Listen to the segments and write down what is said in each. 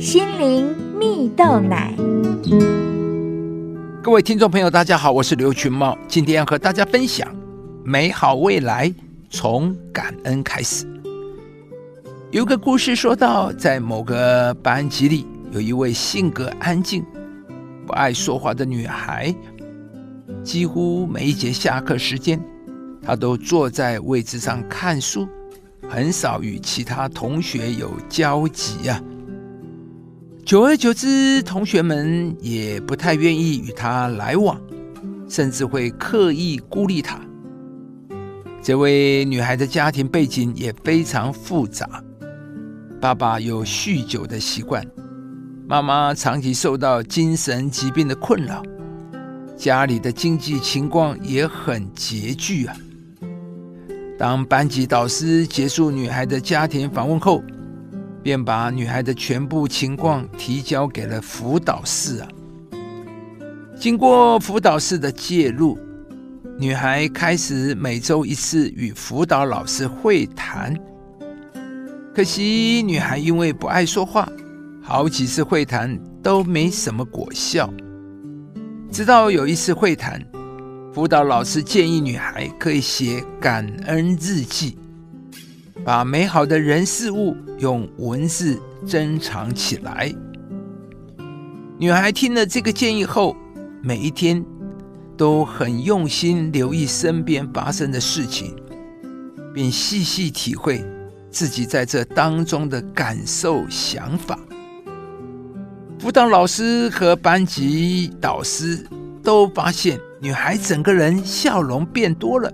心灵蜜豆奶。各位听众朋友，大家好，我是刘群茂，今天要和大家分享美好未来从感恩开始。有个故事说到，在某个班级里，有一位性格安静、不爱说话的女孩，几乎每一节下课时间，她都坐在位置上看书，很少与其他同学有交集啊。久而久之，同学们也不太愿意与他来往，甚至会刻意孤立他。这位女孩的家庭背景也非常复杂，爸爸有酗酒的习惯，妈妈长期受到精神疾病的困扰，家里的经济情况也很拮据啊。当班级导师结束女孩的家庭访问后，便把女孩的全部情况提交给了辅导室啊。经过辅导室的介入，女孩开始每周一次与辅导老师会谈。可惜，女孩因为不爱说话，好几次会谈都没什么果效。直到有一次会谈，辅导老师建议女孩可以写感恩日记。把美好的人事物用文字珍藏起来。女孩听了这个建议后，每一天都很用心留意身边发生的事情，并细细体会自己在这当中的感受、想法。辅导老师和班级导师都发现，女孩整个人笑容变多了。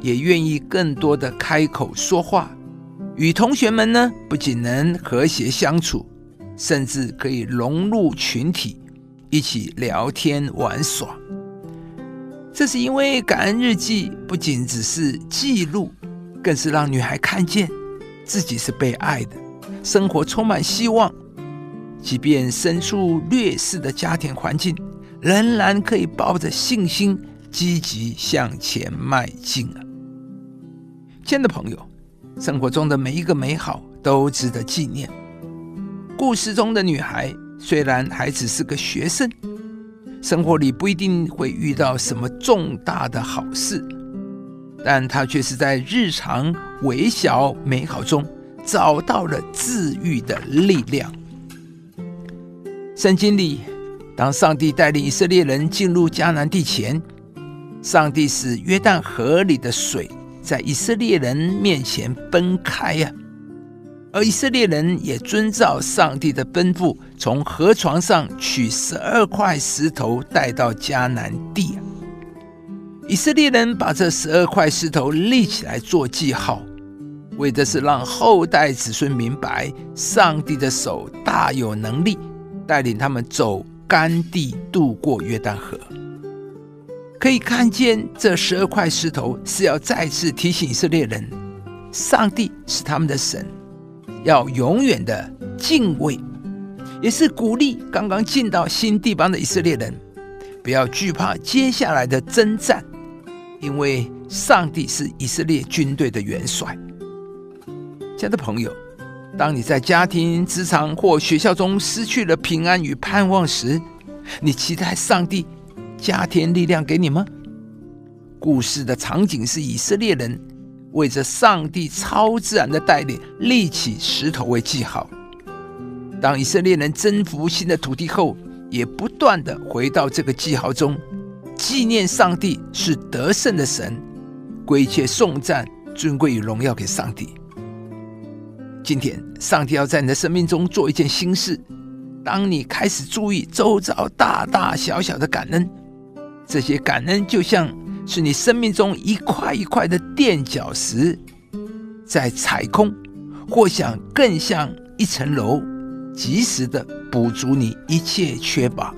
也愿意更多的开口说话，与同学们呢不仅能和谐相处，甚至可以融入群体，一起聊天玩耍。这是因为感恩日记不仅只是记录，更是让女孩看见自己是被爱的，生活充满希望，即便身处劣势的家庭环境，仍然可以抱着信心积极向前迈进啊！亲爱的朋友，生活中的每一个美好都值得纪念。故事中的女孩虽然还只是个学生，生活里不一定会遇到什么重大的好事，但她却是在日常微小美好中找到了治愈的力量。圣经里，当上帝带领以色列人进入迦南地前，上帝使约旦河里的水。在以色列人面前分开呀，而以色列人也遵照上帝的吩咐，从河床上取十二块石头带到迦南地。以色列人把这十二块石头立起来做记号，为的是让后代子孙明白，上帝的手大有能力，带领他们走干地，渡过约旦河。可以看见，这十二块石头是要再次提醒以色列人，上帝是他们的神，要永远的敬畏，也是鼓励刚刚进到新地方的以色列人，不要惧怕接下来的征战，因为上帝是以色列军队的元帅。亲爱的朋友，当你在家庭、职场或学校中失去了平安与盼望时，你期待上帝。加添力量给你吗？故事的场景是以色列人为着上帝超自然的带领立起石头为记号。当以色列人征服新的土地后，也不断的回到这个记号中，纪念上帝是得胜的神，归切颂赞、尊贵与荣耀给上帝。今天，上帝要在你的生命中做一件新事。当你开始注意周遭大大小小的感恩。这些感恩就像是你生命中一块一块的垫脚石，在踩空，或想更像一层楼，及时的补足你一切缺乏。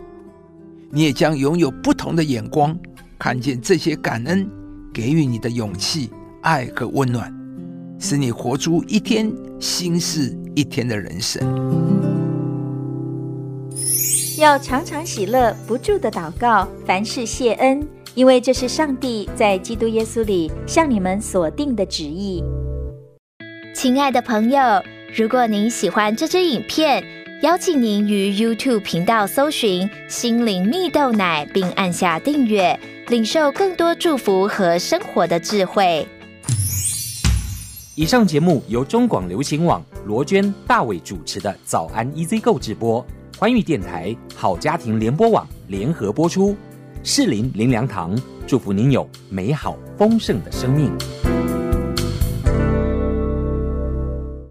你也将拥有不同的眼光，看见这些感恩给予你的勇气、爱和温暖，使你活出一天新事一天的人生。要常常喜乐，不住的祷告，凡事谢恩，因为这是上帝在基督耶稣里向你们所定的旨意。亲爱的朋友，如果您喜欢这支影片，邀请您于 YouTube 频道搜寻“心灵蜜豆奶”，并按下订阅，领受更多祝福和生活的智慧。以上节目由中广流行网罗娟、大伟主持的《早安 EZ 购》直播，欢迎电台、好家庭联播网联合播出。适林林良堂祝福您有美好丰盛的生命。